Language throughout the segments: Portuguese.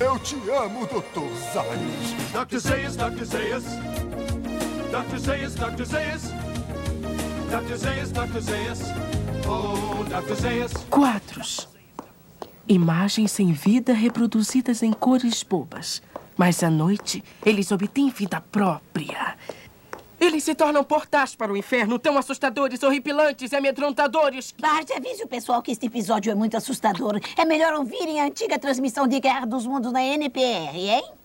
Eu te amo, Dr. Zayas. Dr. Zayas, Dr. Zayas. Dr. Zayas, Dr. Zayas. Dr. Zayas, Dr. Zayas. Oh, Dr. Zayas. Quadros. Imagens sem vida reproduzidas em cores bobas. Mas à noite, eles obtêm vida própria. Eles se tornam portais para o inferno, tão assustadores, horripilantes e amedrontadores. Bart, avise o pessoal que este episódio é muito assustador. É melhor ouvirem a antiga transmissão de Guerra dos Mundos na NPR, hein?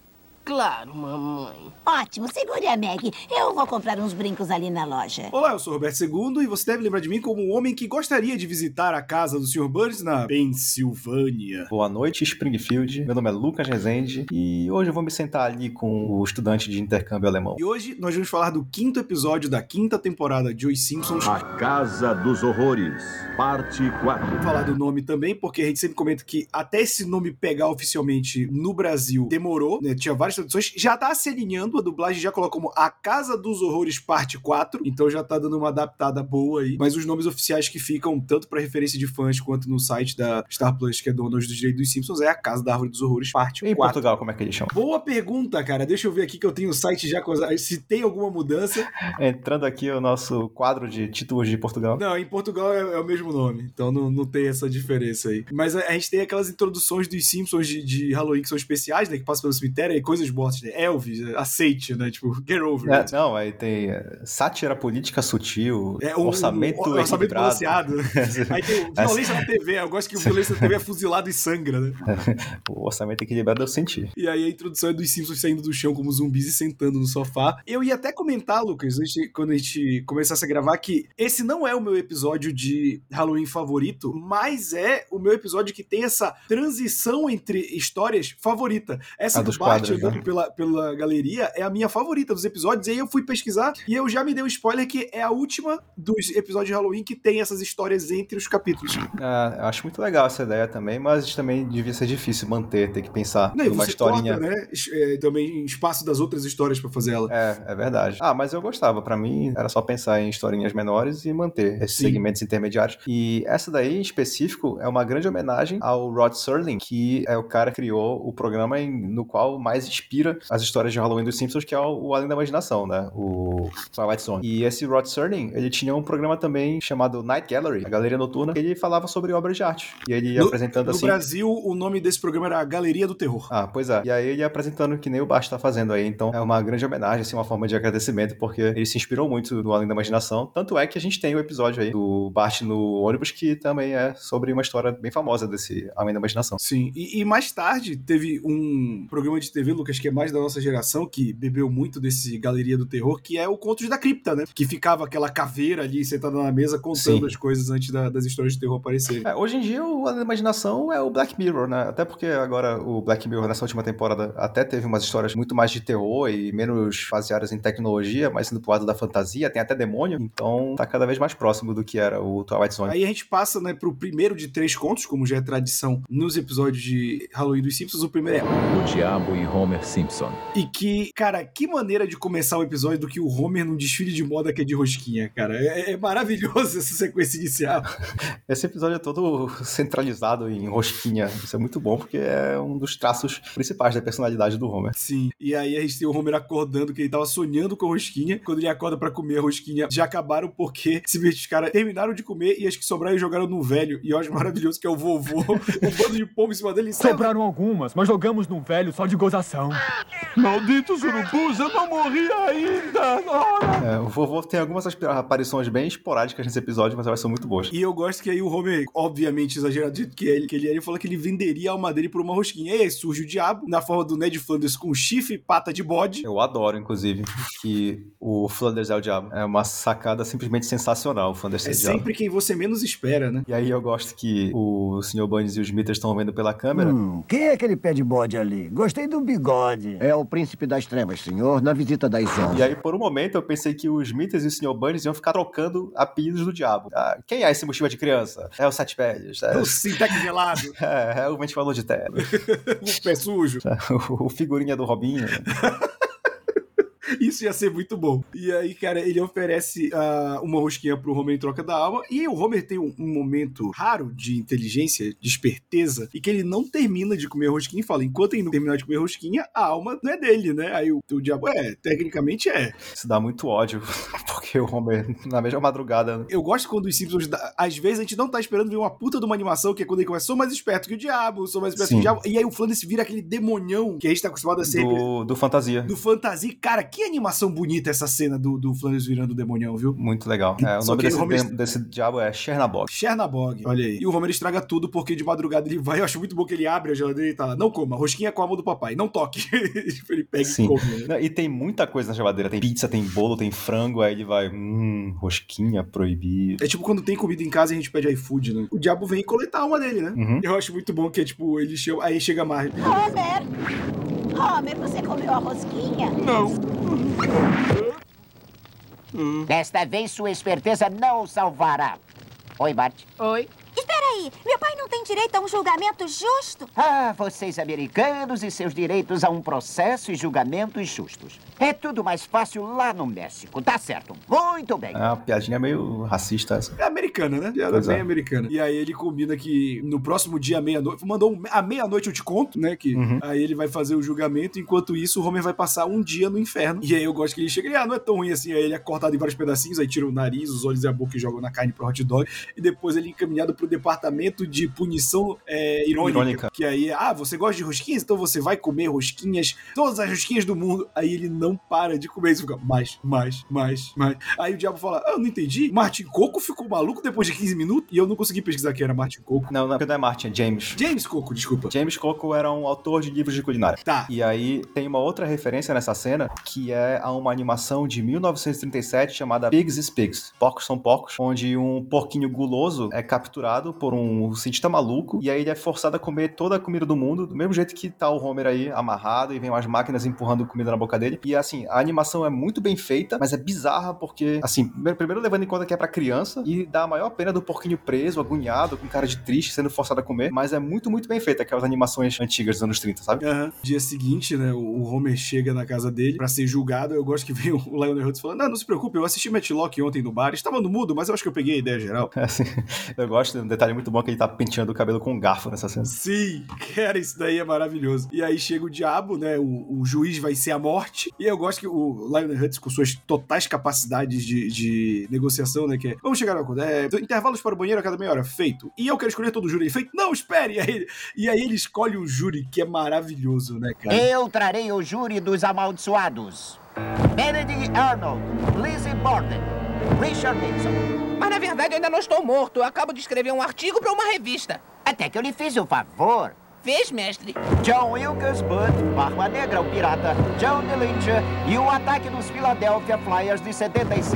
Claro, mamãe. Ótimo, segure a Meg. Eu vou comprar uns brincos ali na loja. Olá, eu sou Roberto II e você deve lembrar de mim como um homem que gostaria de visitar a casa do Sr. Burns na Pensilvânia. Boa noite, Springfield. Meu nome é Lucas Rezende e hoje eu vou me sentar ali com o estudante de intercâmbio alemão. E hoje nós vamos falar do quinto episódio da quinta temporada de Os Simpsons. A Casa dos Horrores, parte 4. Vou falar do nome também, porque a gente sempre comenta que até esse nome pegar oficialmente no Brasil demorou, né? Tinha várias traduções. Já tá se alinhando, a dublagem já coloca como A Casa dos Horrores Parte 4, então já tá dando uma adaptada boa aí. Mas os nomes oficiais que ficam, tanto para referência de fãs quanto no site da Star Plus, que é dona dos direitos dos Simpsons, é A Casa da Árvore dos Horrores Parte Em 4. Portugal, como é que eles chamam? Boa pergunta, cara. Deixa eu ver aqui que eu tenho o site já se tem alguma mudança. Entrando aqui o nosso quadro de títulos de Portugal. Não, em Portugal é, é o mesmo nome, então não, não tem essa diferença aí. Mas a, a gente tem aquelas introduções dos Simpsons de, de Halloween que são especiais, né? Que passam pelo cemitério e coisas mortas, né? Elvis, aceite, né? Tipo, get over É, it. não, aí tem é, sátira política sutil, É, o- orçamento, o, o orçamento equilibrado. balanceado. Aí tem violência na TV. Eu gosto que o violência na TV é fuzilado e sangra, né? o orçamento equilibrado eu senti. E aí a introdução é dos Simpsons saindo do chão como zumbis e sentando no sofá. Eu ia até comentar, Lucas, antes quando a gente começasse a gravar, que esse não é o meu episódio de Halloween favorito, mas é o meu episódio que tem essa transição entre histórias favorita. Essa A do dos Bart quadros, andando pela, pela galeria é a minha favorita dos episódios. E aí eu fui pesquisar e eu já me dei um spoiler que é a última dos episódios de Halloween que tem essas histórias entre os capítulos. É, eu acho muito legal essa ideia também, mas também devia ser difícil manter, ter que pensar Não, numa você historinha. corta, né? é, também espaço das outras histórias pra fazer ela. É, é verdade. Ah, mas eu gostava. Pra mim, era só pensar em historinhas menores e manter esses Sim. segmentos intermediários. E essa daí, em específico, é uma grande homenagem ao Rod Serling, que é o cara que criou o programa em- no qual mais inspira as histórias de Halloween dos Simpsons, que é o, Além da Imaginação, né? O Twilight Zone. E esse Rod Serling, ele tinha um programa também chamado Night Gallery, a Galeria Noturna, que ele falava sobre obras de arte. E ele ia No- apresentando No assim... Brasil, o nome desse programa era Galeria do Terror. Ah, pois é. E aí ele apresentando que nem o Bart tá fazendo aí. Então é uma grande homenagem, assim, uma forma de agradecimento, porque ele se inspirou muito no Além da Imaginação. Tanto é que a gente tem o episódio aí do Bart no ônibus, que também é sobre uma história bem famosa desse Além da Imaginação. Sim, e, e mais tarde teve um programa de TV, Lucas, que é mais da nossa geração, que bebeu muito desse Galeria do Terror, que é o Contos da Cripta, né? Que ficava aquela caveira ali sentada na mesa contando Sim. as coisas antes da- das histórias de terror aparecerem. É, hoje em dia o da Imaginação é o Black Mirror, né? Até porque agora o Black Mirror nessa última temporada até teve umas histórias muito mais de terror e menos baseadas em tecnologia, mais indo pro lado da fantasia, tem até demônio. Então tá cada vez mais próximo do que era o Twilight Zone. Aí a gente passa, né, pro primeiro de três contos, como já é tradição nos episódios de Halloween dos Simpsons. O primeiro é O Diabo e Homer Simpson. E que, cara, que maneira de começar o episódio do que o Homer num desfile de moda que é de rosquinha, cara. É, é maravilhoso essa sequência inicial. Esse episódio é todo centralizado em rosquinha. Isso é muito bom, porque é um dos traços principais da personalidade do Homer. Sim. E aí a gente tem o Homer acordando que ele tava sonhando com a rosquinha. Quando ele acorda pra comer a rosquinha, já acabaram porque simplesmente os caras terminaram de comer e as que sobraram jogaram no velho. E eu acho maravilhoso que é o vovô, um bando de pombo em cima dele. Sobraram algumas, mas jogamos num velho só de gozação. Malditos urubus, eu não morri ainda! É, o vovô tem algumas aparições bem esporádicas nesse episódio, mas elas são muito boas. E eu gosto que aí o Homer, obviamente exagerado do jeito que ele, que ele, é, ele falou que ele venderia a alma dele por uma rosquinha. E aí surge o diabo, na forma do Ned Flanders com chifre e pata de bode. Eu adoro, inclusive, que o Flanders é o diabo. É uma sacada simplesmente sensacional, o Flanders ser É o diabo. sempre quem você menos espera, né? E aí eu gosto que o Sr. Bunnies e os Smithers estão vendo pela câmera. Hum, quem é aquele pé de bode ali? Gostei do bigode. É o príncipe das trevas, senhor, na visita das onze. E aí, por um momento, eu pensei que os Smithers e o Sr. Bunnies iam ficar trocando apelidos do diabo. Ah, quem é esse mochila de criança? É o Sete Pés. É, O Sintec gelado, é, é o ventilador de terra. o pé sujo. o figurinha do Robinho. Isso ia ser muito bom. E aí, cara, ele oferece uh, uma rosquinha pro Homer em troca da alma. E aí o Homer tem um, um, momento raro de inteligência, de esperteza, e que ele não termina de comer a rosquinha e fala: enquanto ele não terminar de comer a rosquinha, a alma não é dele, né? Aí o, o diabo, é, tecnicamente é. Isso dá muito ódio, porque o Homer, na mesma madrugada. Eu gosto quando os Simpsons, às vezes, a gente não tá esperando ver uma puta de uma animação, que é quando ele começa, sou mais esperto que o diabo, sou mais esperto Sim. que o diabo. E aí o Flanders vira aquele demonhão que a gente tá acostumado a ser. Do, do fantasia. Do fantasia. Cara, que animação bonita essa cena do, do Flanders virando o demonhão, viu? Muito legal. É, o Só nome desse, Homer... desse diabo é Chernabog. Chernabog, olha aí. E o Homer estraga tudo porque de madrugada ele vai. Eu acho muito bom que ele abre a geladeira e tá lá. Não coma, rosquinha com a mão do papai, não toque. ele pega Sim. e come. Né? E tem muita coisa na geladeira. Tem pizza, tem bolo, tem frango. Aí ele vai, hum, rosquinha proibido. É tipo quando tem comida em casa e a gente pede iFood, né? O diabo vem coletar uma dele, né? Uhum. Eu acho muito bom que é tipo, ele chama, aí chega mais. Homer! Homer, você comeu a rosquinha? Não. Desta vez sua esperteza não o salvará. Oi, Bart. Oi. Espera aí, meu pai não tem direito a um julgamento justo? Ah, vocês americanos e seus direitos a um processo e julgamentos justos. É tudo mais fácil lá no México, tá certo? Muito bem. É uma piadinha meio racista essa. É americana, né? Piada bem é. americana. E aí ele combina que no próximo dia, meia-noite, mandou um, a meia-noite eu te conto, né? Que uhum. aí ele vai fazer o julgamento, enquanto isso o Homer vai passar um dia no inferno. E aí eu gosto que ele chega e, ah, não é tão ruim assim. Aí ele é cortado em vários pedacinhos, aí tira o nariz, os olhos e a boca e joga na carne pro hot dog. E depois ele é encaminhado pro departamento de punição é, irônica, irônica. Que aí, ah, você gosta de rosquinhas? Então você vai comer rosquinhas, todas as rosquinhas do mundo. Aí ele não para para de comer isso. Fica mais, mais, mais, mais. Aí o diabo fala: ah, Eu não entendi. Martin Coco ficou maluco depois de 15 minutos e eu não consegui pesquisar quem era Martin Coco. Não, não, não é Martin, é James. James Coco, desculpa. James Coco era um autor de livros de culinária. Tá. E aí tem uma outra referência nessa cena que é a uma animação de 1937 chamada Pigs is Pigs. Porcos são porcos, onde um porquinho guloso é capturado por um cientista maluco e aí ele é forçado a comer toda a comida do mundo, do mesmo jeito que tá o Homer aí amarrado e vem umas máquinas empurrando comida na boca dele. E assim, a animação é muito bem feita, mas é bizarra porque, assim, primeiro levando em conta que é pra criança e dá a maior pena do porquinho preso, agoniado, com cara de triste, sendo forçado a comer, mas é muito, muito bem feita, aquelas animações antigas dos anos 30, sabe? Uhum. Dia seguinte, né, o Homer chega na casa dele pra ser julgado, eu gosto que vem o Lionel Hutz falando, não, não se preocupe, eu assisti Matchlock ontem no bar, estava no mudo, mas eu acho que eu peguei a ideia geral. É, assim, eu gosto, um detalhe muito bom que ele tá penteando o cabelo com um garfo nessa cena. Sim, cara, isso daí é maravilhoso. E aí chega o diabo, né, o, o juiz vai ser a morte, e eu gosto que o Lionel Hutz com suas totais capacidades de, de negociação, né? Que é, vamos chegar a acordo. É, intervalos para o banheiro a cada meia hora, feito. E eu quero escolher todo o júri. Feito, não, espere! E aí, e aí ele escolhe um júri que é maravilhoso, né, cara? Eu trarei o júri dos amaldiçoados. Benedict Arnold, Lizzie Borden, Richard Nixon. Mas na verdade eu ainda não estou morto. Eu acabo de escrever um artigo para uma revista. Até que eu lhe fiz o favor. Fez, mestre. John Wilkes Booth, Barba Negra, o Pirata, John DeLincha e o ataque dos Philadelphia Flyers de 76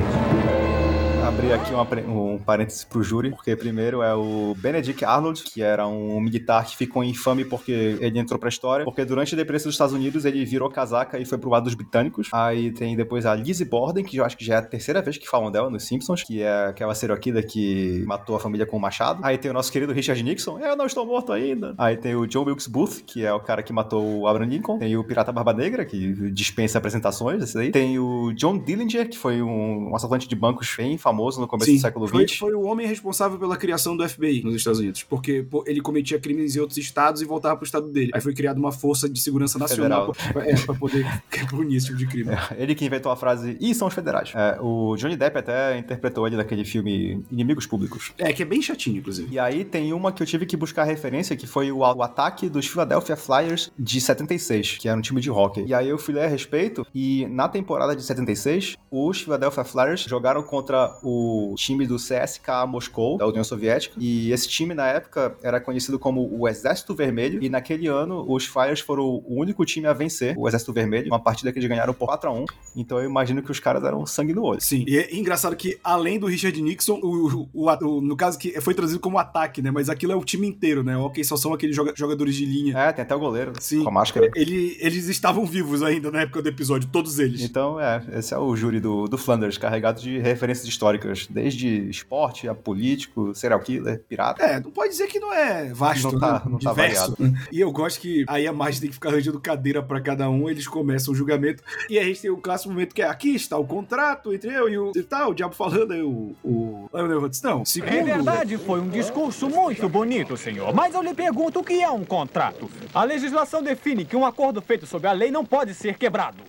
abrir aqui um parênteses pro júri, porque primeiro é o Benedict Arnold, que era um militar que ficou infame porque ele entrou pra história, porque durante a depressão dos Estados Unidos ele virou casaca e foi pro lado dos britânicos. Aí tem depois a Lizzie Borden, que eu acho que já é a terceira vez que falam dela nos Simpsons, que é aquela serial que matou a família com o machado. Aí tem o nosso querido Richard Nixon, eu não estou morto ainda. Aí tem o John Wilkes Booth, que é o cara que matou o Abraham Lincoln. Tem o Pirata Barba Negra, que dispensa apresentações, esse aí. Tem o John Dillinger, que foi um, um assaltante de bancos bem famoso no começo Sim, do século XX. Foi, foi o homem responsável pela criação do FBI nos Estados Unidos, porque pô, ele cometia crimes em outros estados e voltava pro estado dele. Aí foi criada uma força de segurança nacional pra, é, pra poder punir esse tipo de crime. É, ele que inventou a frase, e são os federais. É, o Johnny Depp até interpretou ele naquele filme Inimigos Públicos. É, que é bem chatinho, inclusive. E aí tem uma que eu tive que buscar referência, que foi o, o ataque dos Philadelphia Flyers de 76, que era um time de hockey. E aí eu fui ler a respeito, e na temporada de 76, os Philadelphia Flyers jogaram contra o time do CSKA Moscou, da União Soviética, e esse time na época era conhecido como o Exército Vermelho, e naquele ano os Flyers foram o único time a vencer o Exército Vermelho, uma partida que eles ganharam por 4 a 1 então eu imagino que os caras eram sangue no olho. Sim, e é engraçado que além do Richard Nixon, o, o, o, no caso que foi traduzido como ataque, né, mas aquilo é o time inteiro, né, ok, só são aqueles jogadores de linha. É, tem até o goleiro, Sim. com a máscara. Ele, eles estavam vivos ainda na época do episódio, todos eles. Então, é, esse é o júri do, do Flanders, carregado de referências históricas crônicas, desde esporte a político, serial killer, pirata. É, não pode dizer que não é vasto, Não tá- né? não tá Diverso. E eu gosto que aí a Marge tem que ficar arranjando cadeira pra cada um, eles começam o julgamento. E aí a gente tem o clássico momento que é aqui está o contrato entre eu e o. E tal, o diabo falando, aí o. o Lionel Hutz, não. Segundo. Em verdade, foi um discurso muito bonito, senhor. Mas eu lhe pergunto o que é um contrato. A legislação define que um acordo feito sob a lei não pode ser quebrado.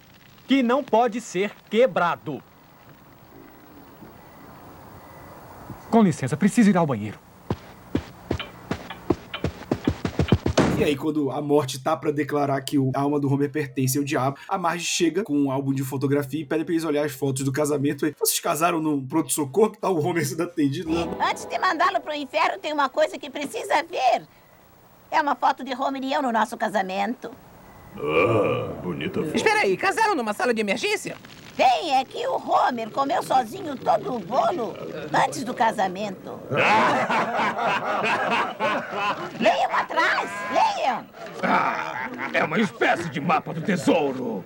Que não pode ser quebrado. Com licença, preciso ir ao banheiro. E aí, quando a morte tá pra declarar que o- a alma do Homer pertence ao diabo, a Marge chega com um álbum de fotografia e pede pra eles olhar as fotos do casamento. E, Vocês casaram num pronto-socorro que tá o Homer sendo atendido lá. Antes de mandá-lo pro inferno, tem uma coisa que precisa ver. É uma foto de Homer e eu no nosso casamento. Ah, bonita foto. Espera aí, casaram numa sala de emergência? Bem, é que o Homer comeu sozinho todo o bolo antes do casamento. Leiam atrás, leiam. É uma espécie de mapa do tesouro.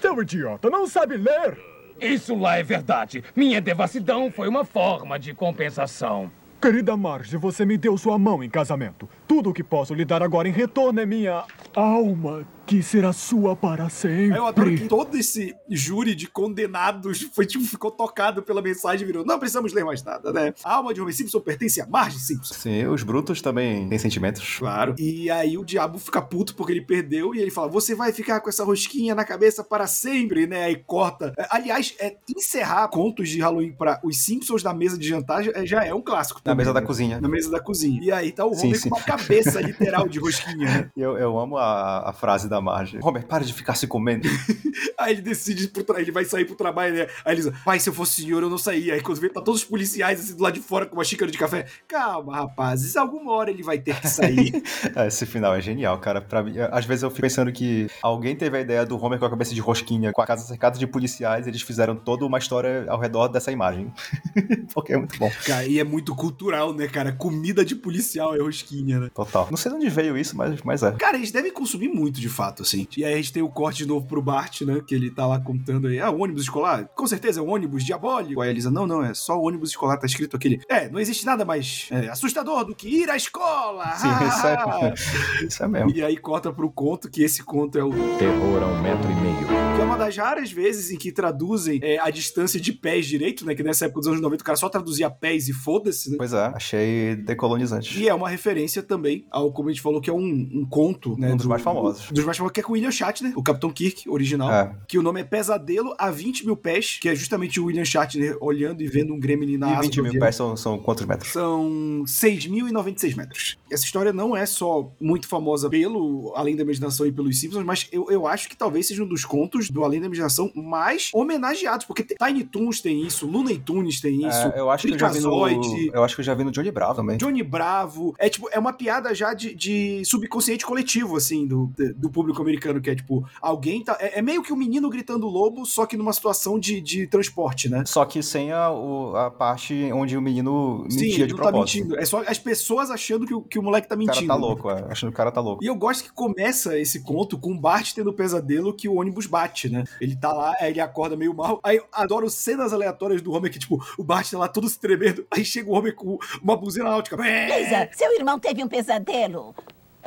Seu idiota, não sabe ler? Isso lá é verdade. Minha devassidão foi uma forma de compensação. Querida Marge, você me deu sua mão em casamento. Tudo o que posso lhe dar agora em retorno é minha alma, que será sua para sempre. Eu adoro que todo esse júri de condenados foi, tipo, ficou tocado pela mensagem e virou: não precisamos ler mais nada, né? A alma de Homer Simpson pertence a Marge Simpson. Sim, os brutos também têm sentimentos. Claro. E aí o diabo fica puto porque ele perdeu e ele fala: Você vai ficar com essa rosquinha na cabeça para sempre, né? Aí corta. É, Aliás, é, encerrar contos de Halloween para os Simpsons na mesa de jantar já, já é um clássico. Na também, mesa da né? cozinha. Na mesa da cozinha. E aí tá o Sim, Homer sim. com uma cabeça literal de rosquinha, né? Eu, eu amo a, a frase da Marge. Homer, para de ficar se comendo. Aí ele decide, pro tra- ele vai sair pro trabalho, né? Aí ele diz, pai, se eu fosse senhor, eu não saía. Aí quando vê, tá todos os policiais assim do lado de fora com uma xícara de café. Calma, rapazes, alguma hora ele vai ter que sair. Esse final é genial, cara. Pra mim, às vezes eu fico pensando que alguém teve a ideia do Homer com a cabeça de rosquinha, com a casa cercada de policiais, e eles fizeram toda uma história ao redor dessa imagem. Porque é muito bom. cara, e é muito cultural, né, cara? Comida de policial é rosquinha, né? Total. Não sei de onde veio isso, mas, mas é. Cara, eles devem consumir muito, de fato, assim. E aí a gente tem o corte de novo pro Bart, né? Que ele tá lá contando aí. Ah, o ônibus escolar? Com certeza é um ônibus diabólico. Aí a Elisa, não, não, é só o ônibus escolar, tá escrito aquele. É, não existe nada mais é, assustador do que ir à escola. Sim, isso é, isso é mesmo. E aí corta pro conto, que esse conto é o. Terror a um metro e meio. Que é uma das raras vezes em que traduzem é, a distância de pés direito, né? Que nessa época dos anos 90 o cara só traduzia pés e foda-se, né? Pois é, achei decolonizante. E é uma referência também ao, como a gente falou, que é um, um conto, né? Um dos mais famosos. Dos mais famosos, que é com o William Shatner, o Capitão Kirk, original. É. Que o nome é Pesadelo a 20 mil pés, que é justamente o William Shatner olhando e vendo um gremlin na E asa 20 do mil pés são, são quantos metros? São 6.096 metros. Essa história não é só muito famosa pelo Além da Imaginação e pelos Simpsons, mas eu, eu acho que talvez seja um dos contos do Além da Imaginação mais homenageados, porque Tiny Toons tem isso, Looney Tunes tem isso, É, eu acho que eu já vi no. Eu acho que eu já vi no Johnny Bravo também. Johnny Bravo. É tipo, é uma piada já de, de subconsciente coletivo, assim, do, do público americano, que é tipo, alguém tá. É, é meio que um menino gritando lobo, só que numa situação de, de transporte, né? Só que sem a, o- a parte onde o menino mentia Sim, de não tá propósito. mentindo. É só as pessoas achando que, o- que o moleque tá O cara mentindo. tá louco, é. achando que o cara tá louco. E eu gosto que começa esse conto com o Bart tendo o pesadelo que o ônibus bate, né? Ele tá lá, aí ele acorda meio mal. Aí eu adoro cenas aleatórias do Homer que, tipo, o Bart tá lá todo se tremendo. Aí chega o Homer com uma buzina náutica. Lisa, seu irmão teve um pesadelo.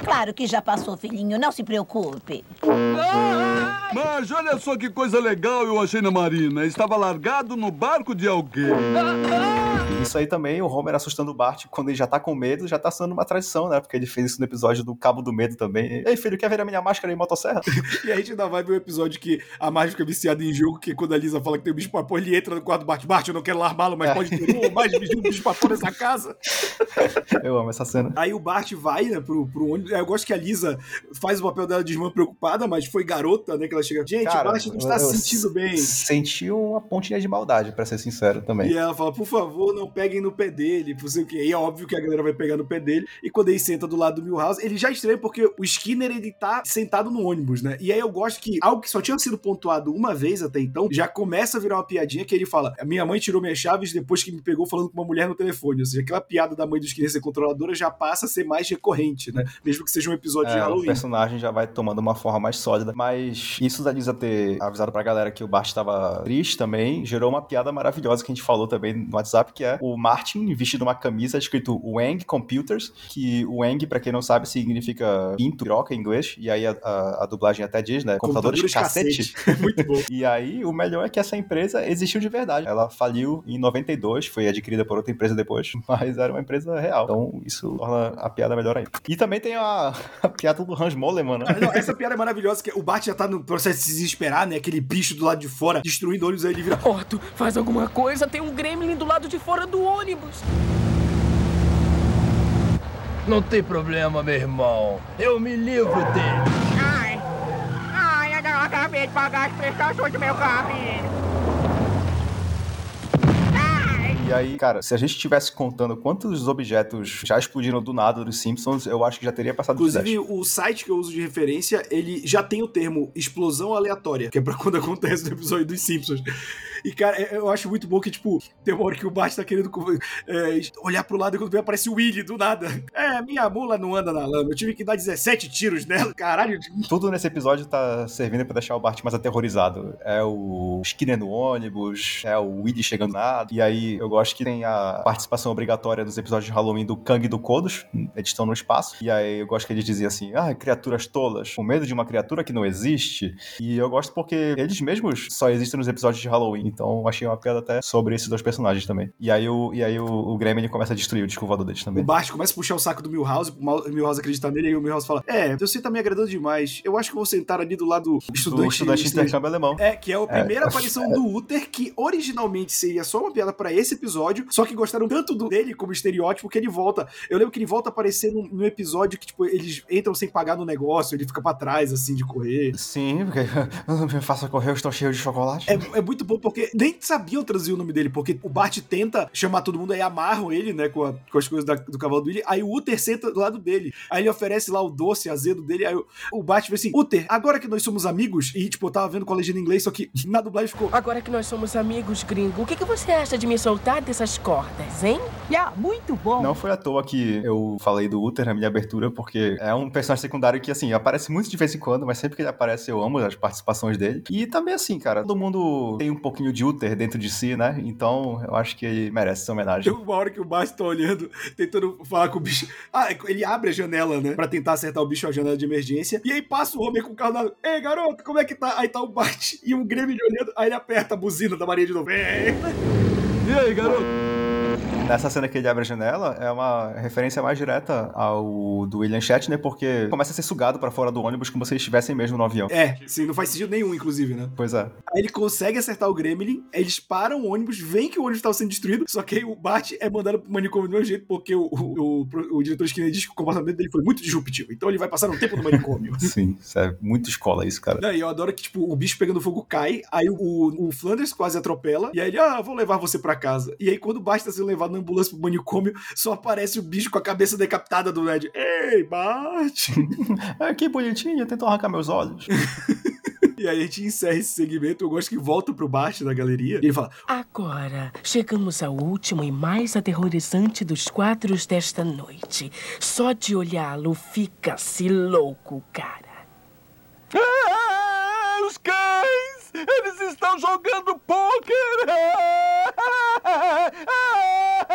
Claro que já passou, filhinho, não se preocupe. Mas olha só que coisa legal eu achei na marina. Estava largado no barco de alguém. Isso aí também, o Homer assustando o Bart quando ele já tá com medo, já tá sendo uma tradição, né? Porque ele fez isso no episódio do Cabo do Medo também. Ei, filho, quer ver a minha máscara em motosserra? E a gente ainda vai ver o episódio que a Marge fica viciada em jogo, que quando a Lisa fala que tem um bicho papão, ele entra no quarto do Bart. Bart, eu não quero larmá-lo, mas É. pode ter um, mais de um bicho papão nessa casa. Eu amo essa cena. Aí o Bart vai, né, pro, pro ônibus. Eu gosto que a Lisa faz o papel dela de irmã preocupada, mas foi garota, né, que ela chega. Gente, o Bart não está se sentindo bem. Senti uma pontinha de maldade, pra ser sincero também. E ela fala, por favor, não peguem no pé dele, não sei o quê. E é óbvio que a galera vai pegar no pé dele. E quando ele senta do lado do Milhouse, ele já estranha porque o Skinner, ele tá sentado no ônibus, né? E aí eu gosto que algo que só tinha sido pontuado uma vez até então, já começa a virar uma piadinha que ele fala: minha mãe tirou minhas chaves depois que me pegou falando com uma mulher no telefone. Ou seja, aquela piada da mãe do Skinner ser controladora já passa a ser mais recorrente, né? Mesmo que seja um episódio de É, o Halloween. personagem já vai tomando uma forma mais sólida. Mas isso da Lisa ter avisado pra galera que o Bart estava triste também gerou uma piada maravilhosa que a gente falou também no WhatsApp, que é o Martin vestido uma camisa escrito Wang Computers, que o Wang, pra quem não sabe, significa pinto, piroca em inglês, e aí a, a- a dublagem até diz, né? Computadores, Computadores cacete. cacete. Muito bom. E aí, o melhor é que essa empresa existiu de verdade. Ela faliu em 92, foi adquirida por outra empresa depois, mas era uma empresa real. Então, isso torna a piada melhor ainda. E também tem a, a piada do Hans Moleman, né? Não, essa piada é maravilhosa, que o Bart já tá no processo de se desesperar, né? Aquele bicho do lado de fora, destruindo ônibus, aí ele vira. Otto, faz alguma coisa, tem um gremlin do lado de fora do ônibus. Não tem problema, meu irmão. Eu me livro dele. Ai, ai, eu acabei de pagar as prestações do meu carro. E aí, cara, se a gente estivesse contando quantos objetos já explodiram do nada dos Simpsons, eu acho que já teria passado dos 10. Inclusive, o site que eu uso de referência, ele já tem o termo explosão aleatória, que é pra quando acontece no episódio dos Simpsons. E, cara, é- eu acho muito bom que, tipo, tem uma hora que o Bart tá querendo é, olhar pro lado e quando vem aparece o Willy do nada. É, minha mula não anda na lama. Eu tive que dar 17 tiros nela. Caralho. Tudo nesse episódio tá servindo pra deixar o Bart mais aterrorizado. É o Skinner no ônibus, é o Willy chegando nada. E aí eu gosto que tem a participação obrigatória nos episódios de Halloween do Kang e do Kodos. Eles estão no espaço. E aí eu gosto que eles diziam assim: ah, criaturas tolas, com medo de uma criatura que não existe. E eu gosto porque eles mesmos só existem nos episódios de Halloween. Então achei uma piada até sobre esses dois personagens também. E aí o, e aí o, o Gremlin começa a destruir o disco voador deles também. O Bart começa a puxar o saco do Milhouse, o Milhouse acredita nele, e o Milhouse fala: É, você tá me agradando demais. Eu acho que vou sentar ali do lado do estudante. Do estudante intercâmbio alemão. É, que é a É. primeira aparição do Uther, que originalmente seria só uma piada pra esse episódio, só que gostaram tanto do- dele como estereótipo que ele volta. Eu lembro que ele volta a aparecer num, num episódio que, tipo, eles entram sem pagar no negócio, ele fica pra trás, assim, de correr. Sim, porque não me faça correr, eu estou cheio de chocolate. É, é muito bom porque nem sabiam traduzir o nome dele, porque o Bart tenta chamar todo mundo, aí amarram ele, né, com, a- com as coisas da- do cavalo do Willy, aí o Uther senta do lado dele, aí ele oferece lá o doce azedo dele, aí o, o Bart vê assim, Uther, agora que nós somos amigos, e tipo, eu tava vendo com a legenda em inglês, só que na dublagem ficou... Agora que nós somos amigos, gringo, o que, que você acha de me soltar dessas cordas, hein? Já, muito bom. Não foi à toa que eu falei do Uther na minha abertura, porque é um personagem secundário que, assim, aparece muito de vez em quando, mas sempre que ele aparece eu amo as participações dele. E também, assim, cara, todo mundo tem um pouquinho de Uther dentro de si, né? Então eu acho que ele merece essa homenagem. Tem uma hora que o Bart tá olhando, tentando falar com o bicho. Ah, ele abre a janela, né? Pra tentar acertar o bicho a janela de emergência. E aí passa o homem com o carro na. Ei, garoto, como é que tá? Aí tá o Bart e um Grêmio olhando. Aí ele aperta a buzina da Maria de novo. E aí, garoto? Nessa cena que ele abre a janela, é uma referência mais direta ao do William Shatner, porque começa a ser sugado pra fora do ônibus como se eles estivessem mesmo no avião. É, sim, não faz sentido nenhum, inclusive, né? Pois é. Aí ele consegue acertar o Gremlin, eles param o ônibus, veem que o ônibus tava sendo destruído, só que aí o Bart é mandado pro manicômio do mesmo jeito, porque o, o, o, o diretor Skinner diz que o comportamento dele foi muito disruptivo. Então ele vai passar um tempo no manicômio. Sim, isso é muito escola isso, cara. Não, e eu adoro que, tipo, o bicho pegando fogo cai, aí o, o Flanders quase atropela, e aí ele, ah, vou levar você pra casa. E aí, quando o Bart tá sendo levado na ambulância pro manicômio, só aparece o bicho com a cabeça decapitada do Ned. Ei, Bart! É, que bonitinho, tentou arrancar meus olhos. e aí a gente encerra esse segmento, eu gosto que volta pro Bart da galeria, e ele fala, Agora, chegamos ao último e mais aterrorizante dos quadros desta noite. Só de olhá-lo fica-se louco, cara. Ah, os cães! Eles estão jogando pôquer! Ah, ah,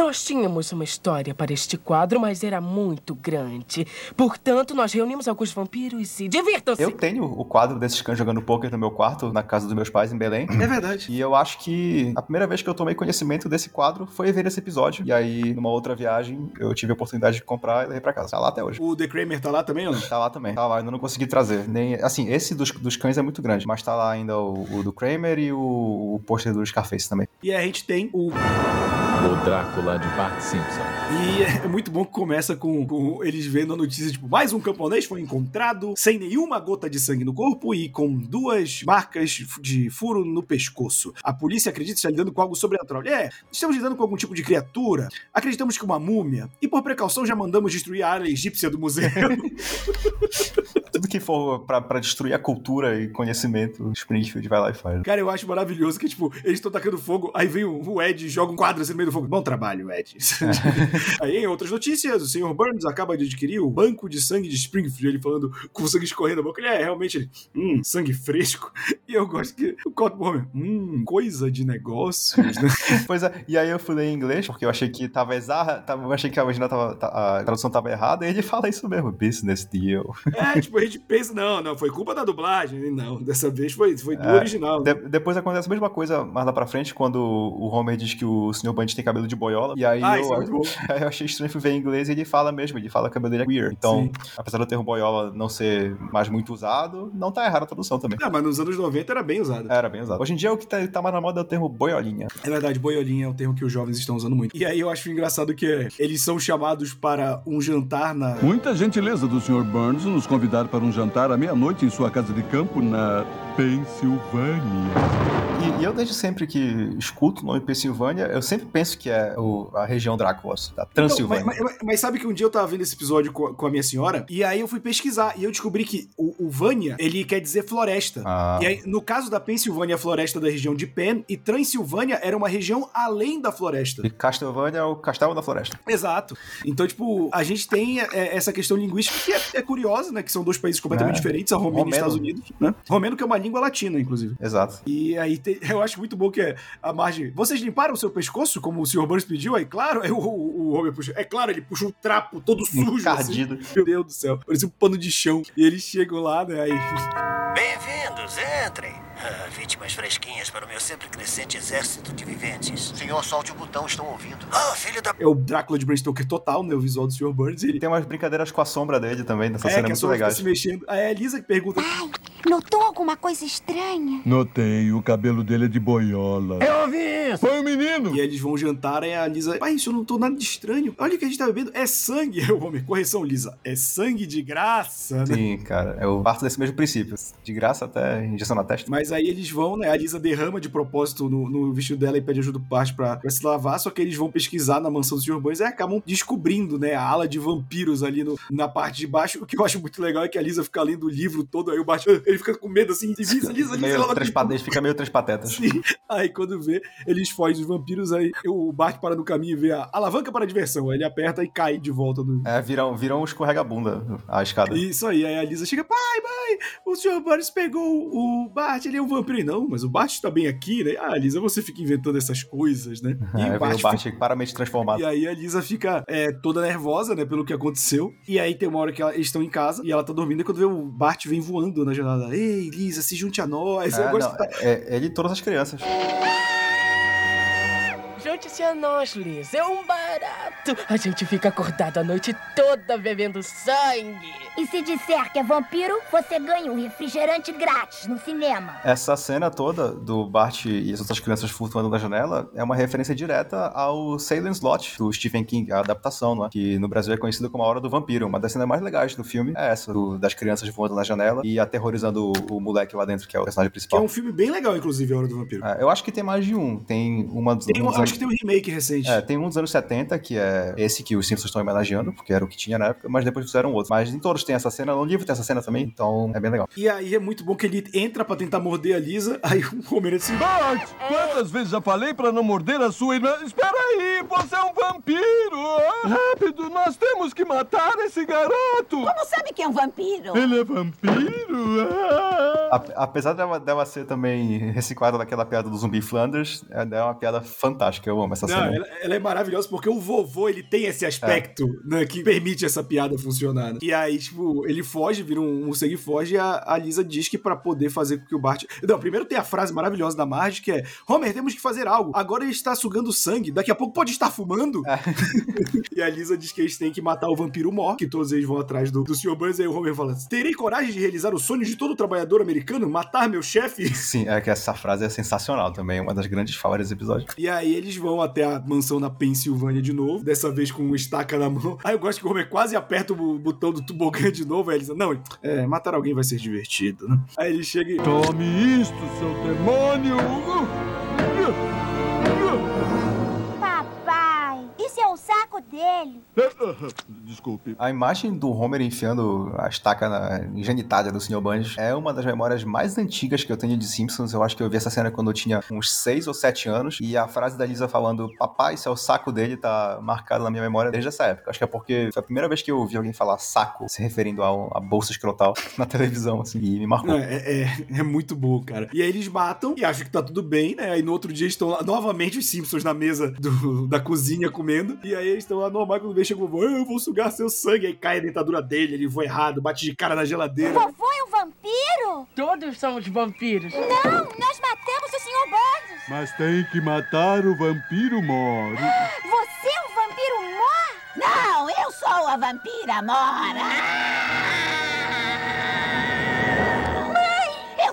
Nós tínhamos uma história para este quadro, mas era muito grande. Portanto, nós reunimos alguns vampiros e divirtam-se! Eu tenho o quadro desses cães jogando poker no meu quarto, na casa dos meus pais em Belém. É verdade. E eu acho que a primeira vez que eu tomei conhecimento desse quadro foi ver esse episódio. E aí, numa outra viagem, eu tive a oportunidade de comprar e levei pra casa. Tá lá até hoje. o The Kramer tá lá também, ou não? Tá lá também. Tá lá, ainda não consegui trazer. Nem, assim, esse dos, dos cães é muito grande, mas tá lá ainda o, o do Kramer e o, o pôster do Scarface também. E aí a gente tem o O Drácula de Bart Simpson. E é muito bom que começa com, com eles vendo a notícia, tipo, mais um camponês foi encontrado sem nenhuma gota de sangue no corpo e com duas marcas de furo no pescoço. A polícia acredita estar lidando com algo sobrenatural. É, estamos lidando com algum tipo de criatura, acreditamos que uma múmia, e por precaução já mandamos destruir a área egípcia do museu. Tudo que for pra, pra destruir a cultura e conhecimento, Springfield vai lá e faz. Cara, eu acho maravilhoso que, tipo, eles estão tacando fogo, aí vem o, Ed e joga um quadro assim no meio do fogo. Bom trabalho, Ed. aí, em outras notícias, o Sr. Burns acaba de adquirir o banco de sangue de Springfield, ele falando com o sangue escorrendo da boca. Ele é realmente, ele, hum, sangue fresco. E eu gosto que o Cotton Homer, hum, coisa de negócios, né? Pois é, e aí eu fui ler em inglês, porque eu achei que tava exata, tava, eu achei que a, original tava, a tradução tava errada, e ele fala isso mesmo, business deal. É, tipo, a gente pensa, não, não, foi culpa da dublagem. Não, dessa vez foi, foi do É, original. de- depois acontece a mesma coisa mais lá pra frente, quando o Homer diz que o Sr. Bundy tem cabelo de boiola. E aí, Ah, eu, é bom. aí eu achei estranho ver em inglês e ele fala mesmo, ele fala que o cabelo dele é queer. Então, apesar do termo boiola não ser mais muito usado, não tá errado a tradução também. Ah, mas nos anos 90 era bem usado. Era bem usado. Hoje em dia o que tá, tá mais na moda é o termo boiolinha. É verdade, boiolinha é um termo que os jovens estão usando muito. E aí eu acho engraçado que é, eles são chamados para um jantar na. Muita gentileza do Sr. Burns nos convidar para um jantar à meia-noite em sua casa de campo na Pensilvânia. E, e eu desde sempre que escuto o nome Pensilvânia, eu sempre penso que é o- a região Drácula, da Transilvânia. Não, mas, mas- mas sabe que um dia eu tava vendo esse episódio com a, com a minha senhora, e aí eu fui pesquisar, e eu descobri que o, o Vânia, ele quer dizer floresta. Ah. E aí, no caso da Pensilvânia, a floresta da região de Penn, e Transilvânia era uma região além da floresta. E Castlevania é o castelo da floresta. Exato. Então, tipo, a gente tem é, essa questão linguística que é, é curiosa, né? Que são dois países completamente É. diferentes, a Romênia e Romeno. os Estados Unidos, né? Romeno que é uma língua latina, inclusive. Exato. E aí te- eu acho muito bom que é a margem. Vocês limparam o seu pescoço, como o Sr. Burns pediu? Aí, claro, aí o, o, o Homer puxa. É claro, ele puxa um trapo todo sujo. Encardido. Assim. Meu Deus do céu. Parecia um pano de chão. E eles chegam lá, né? Aí. Bem-vindos, entrem. Ah, vítimas fresquinhas para o meu sempre crescente exército de viventes. Senhor, solte o botão, estão ouvindo. Ah, filho da... É o Drácula de Bram Stoker total, né? O visual do Sr. Burns. E ele... Tem umas brincadeiras com a sombra dele também, nessa é, cena que a muito fica legais. se mexendo. Aí é a Elisa que pergunta. Notou alguma coisa estranha? Notei, o cabelo dele é de boiola. Eu ouvi isso! Foi o menino! E aí eles vão jantar, aí a Lisa. Pai, isso eu não tô nada de estranho. Olha o que a gente tá bebendo. É sangue. Eu, Homer, correção, Lisa. É sangue de graça, né? Sim, cara. Eu parto desse mesmo princípio. De graça até injeção na testa. Mas aí eles vão, né? A Lisa derrama de propósito no, no vestido dela e pede ajuda do Bart pra, pra se lavar. Só que eles vão pesquisar na mansão dos. Burns e acabam descobrindo, né? A ala de vampiros ali no- na parte de baixo. O que eu acho muito legal é que a Lisa fica lendo o livro todo. Aí o Bart, ele fica com medo assim. Lisa, Lisa, Lisa. Meio três patetas, fica meio três patetas. Sim. Aí quando vê, eles fogem dos vampiros. Aí o Bart para no caminho e vê a alavanca para a diversão. Aí ele aperta e cai de volta no. É, viram, viram um escorrega-bunda a escada. Isso aí, aí a Lisa chega, pai, mãe, o Sr. Burns pegou o Bart, ele é um vampiro. E Não, mas o Bart está bem aqui, né? Ah, Lisa, você fica inventando essas coisas, né? E É, o Bart o Bart paramente transformado. e aí a Lisa fica é, toda nervosa, né, pelo que aconteceu. E aí tem uma hora que ela- eles estão em casa e ela tá dormindo e quando vê o Bart vem voando na janela. Ei, Lisa, se junte a nós. Eu É, gosto não, da- é, é ele e todas as crianças. Junte-se a nós, Liz. É um barato. A gente fica acordado a noite toda bebendo sangue. E se disser que é vampiro, você ganha um refrigerante grátis no cinema. Essa cena toda do Bart e as outras crianças flutuando na janela é uma referência direta ao Salem Slot, do Stephen King, a adaptação, não é? que no Brasil é conhecida como A Hora do Vampiro. Uma das cenas mais legais do filme é essa, do- das crianças voando na janela e aterrorizando o, o moleque lá dentro, que é o personagem Que é principal. um filme bem legal, inclusive, A Hora do Vampiro. É, eu acho que tem mais de um. Tem uma dos Tem um- acho que tem um remake recente. É, tem um dos anos 70, que é esse que os Simpsons estão homenageando, porque era o que tinha na época, mas depois fizeram outro. Mas em todos tem essa cena, no livro tem essa cena também, então é bem legal. E aí é muito bom que ele entra pra tentar morder a Lisa, aí o Homer assim... Bart, quantas vezes já falei pra não morder a sua irmã? Espera aí, você é um vampiro! Rápido, nós temos que matar esse garoto! Como sabe que é um vampiro? Ele é vampiro? Ah! A- apesar dela, dela ser também reciclada daquela piada do zumbi Flanders, é é uma piada fantástica, eu amo essa Não, cena. ela, ela é maravilhosa porque o vovô, ele tem esse aspecto, né, que permite essa piada funcionar. né? E aí, tipo, ele foge, vira um morcego e foge, e a, a Lisa diz que pra poder fazer com que o Bart... Não, primeiro tem a frase maravilhosa da Marge, que é Homer, temos que fazer algo. Agora ele está sugando sangue, daqui a pouco pode estar fumando. e a Lisa diz que eles têm que matar o vampiro Mor, que todos eles vão atrás do, do Sr. Burns, e aí o Homer fala, terei coragem de realizar o sonho de todo trabalhador americano americano? Matar meu chefe? Sim, é que essa frase é sensacional também, uma das grandes falas desse episódio. E aí eles vão até a mansão na Pensilvânia de novo, dessa vez com uma estaca na mão. Aí eu gosto que o Homer quase aperta o botão do tobogã de novo, aí eles não, é, matar alguém vai ser divertido, né? Aí ele chega e... Tome isto, seu demônio! Dele. Desculpe. A imagem do Homer enfiando a estaca na genitália do Sr. Burns é uma das memórias mais antigas que eu tenho de Simpsons. Eu acho que eu vi essa cena quando eu tinha uns 6 ou 7 anos. E a frase da Lisa falando, papai, isso é o saco dele, tá marcada na minha memória desde essa época. Acho que é porque foi a primeira vez que eu ouvi alguém falar saco, se referindo a, a bolsa escrotal na televisão, assim, e me marcou. É, é, é muito bom, cara. E aí eles matam e acham que tá tudo bem, né? Aí no outro dia estão lá, novamente os Simpsons na mesa do, da cozinha comendo. E aí eles estão lá normal, quando vem chega o vovô, eu vou sugar seu sangue. Aí cai a dentadura dele, ele voa errado, bate de cara na geladeira. Vovô é um vampiro? Todos somos vampiros. Não, nós matamos o Sr. Burns. Mas tem que matar o vampiro Mori. Você é um vampiro mor? Não, eu sou a vampira Mora. Mãe,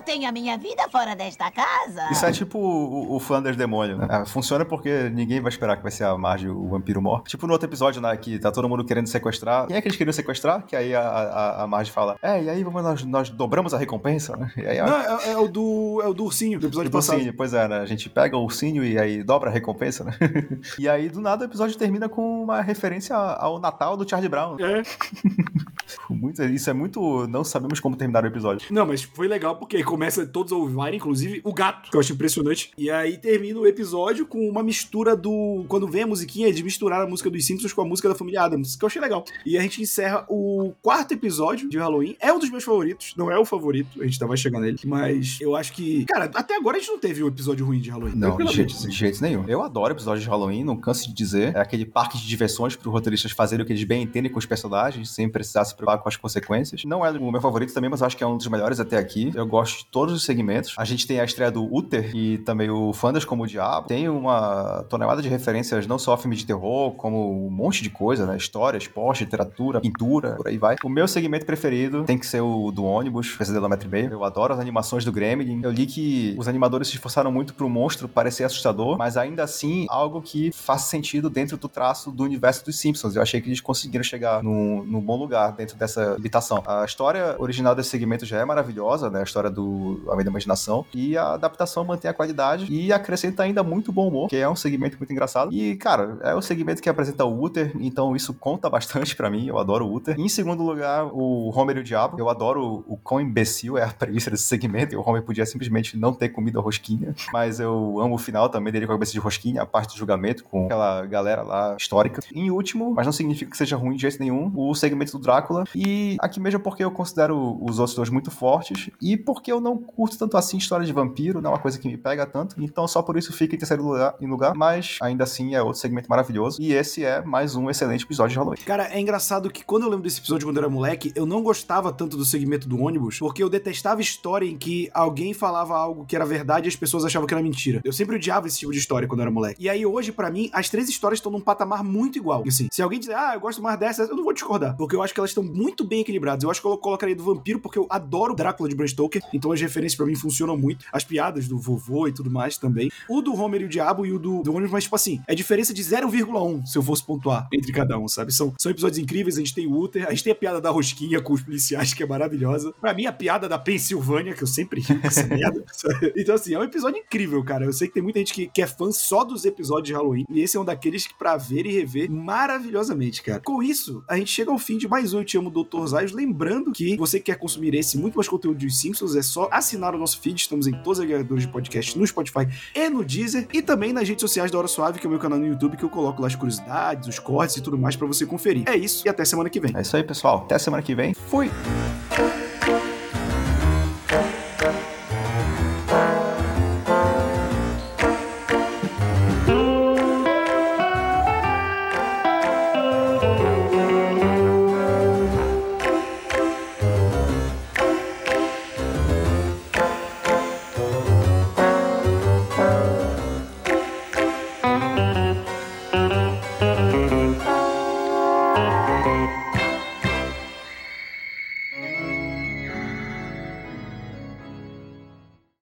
tenho a minha vida fora desta casa. Isso é tipo o, o Flanders Demônio, né? Ah, Funciona porque ninguém vai esperar que vai ser a Marge o vampiro mor. Tipo no outro episódio, né, que tá todo mundo querendo sequestrar. Quem é que eles queriam sequestrar? Que aí a, a, a Marge fala, é, e aí vamos, nós, nós dobramos a recompensa, né? E aí, a- Não, é, é o do, é o do ursinho, do episódio do passado. ursinho, pois é, né? A gente pega o ursinho e aí dobra a recompensa, né? e aí, do nada, o episódio termina com uma referência ao Natal do Charlie Brown. É. Muito, isso é muito. Não sabemos como terminar o episódio. Não, mas foi legal porque aí começa todos a ouvirem, inclusive o gato, que eu acho impressionante. E aí termina o episódio com uma mistura do. Quando vem a musiquinha, eles misturaram a música dos Simpsons com a música da família Adams, que eu achei legal. E a gente encerra o quarto episódio de Halloween. É um dos meus favoritos, não é o favorito, a gente vai chegar nele. Mas eu acho que. Cara, até agora a gente não teve um episódio ruim de Halloween. Não, de jeito, de jeito nenhum. Eu adoro episódios de Halloween, não canso de dizer. É aquele parque de diversões para os roteiristas fazerem o que eles bem entendem com os personagens, sem precisar se preocupar com as consequências. Não é o meu favorito também, mas eu acho que é um dos melhores até aqui. Eu gosto de todos os segmentos. A gente tem a estreia do Uther e também o Fandas como o Diabo. Tem uma tonelada de referências não só a filme de terror, como um monte de coisa, né? História, esporte, literatura, pintura, por aí vai. O meu segmento preferido tem que ser o do ônibus, Pesadelo da Metro e meio. Eu adoro as animações do Gremlin. Eu li que os animadores se esforçaram muito pro monstro parecer assustador, mas ainda assim algo que faz sentido dentro do traço do universo dos Simpsons. Eu achei que eles conseguiram chegar num, num bom lugar dentro dessa limitação. A história original desse segmento já é maravilhosa, né? A história do Além da Imaginação. E a adaptação mantém a qualidade e acrescenta ainda muito bom humor, que é um segmento muito engraçado. E, cara, é o segmento que apresenta o Uther, então isso conta bastante pra mim. Eu adoro o Uther. Em segundo lugar, o Homer e o Diabo. Eu adoro o quão imbecil é a premissa desse segmento. E o Homer podia simplesmente não ter comido a rosquinha. Mas eu amo o final também dele com a cabeça de rosquinha, a parte do julgamento com aquela galera lá histórica. Em último, mas não significa que seja ruim de jeito nenhum, o segmento do Drácula. E aqui mesmo porque eu considero os outros dois muito fortes e porque eu não curto tanto assim história de vampiro, não é uma coisa que me pega tanto. Então só por isso fica em terceiro lugar, em lugar. Mas ainda assim é outro segmento maravilhoso. E esse é mais um excelente episódio de Halloween. Cara, é engraçado que quando eu lembro desse episódio quando eu era moleque, eu não gostava tanto do segmento do ônibus, porque eu detestava história em que alguém falava algo que era verdade e as pessoas achavam que era mentira. Eu sempre odiava esse tipo de história quando eu era moleque. E aí hoje, pra mim, as três histórias estão num patamar muito igual. Assim, se alguém dizer, ah, eu gosto mais dessa, eu não vou discordar, porque eu acho que elas estão muito bem equilibradas. Eu acho que eu colocaria do vampiro porque eu adoro Drácula de Bram Stoker, então as referências pra mim funcionam muito. As piadas do vovô e tudo mais também. O do Homer e o Diabo e o do, do ônibus, mas tipo assim, é diferença de 0,1 se eu fosse pontuar entre cada um, sabe? São, são episódios incríveis, a gente tem o Uther, a gente tem a piada da rosquinha com os policiais, que é maravilhosa. Pra mim, a piada da Pensilvânia, que eu sempre rio com essa merda. sabe? Então, assim, é um episódio incrível, cara. Eu sei que tem muita gente que, que é fã só dos episódios de Halloween, e esse é um daqueles que pra ver e rever maravilhosamente, cara. Com isso, a gente chega ao fim de mais um Eu Te Amo, Dr. Zayos. Lembrando que você que quer consumir esse muito mais conteúdo dos Simpsons, é só assinar o nosso feed. Estamos em todos os agregadores de podcast, no Spotify e no Deezer, e também nas redes sociais da Hora Suave, que é o meu canal no YouTube, que eu coloco lá as curiosidades, os cortes e tudo mais pra você conferir. É isso, e até semana que vem. É isso aí, pessoal. Até semana que vem. Fui!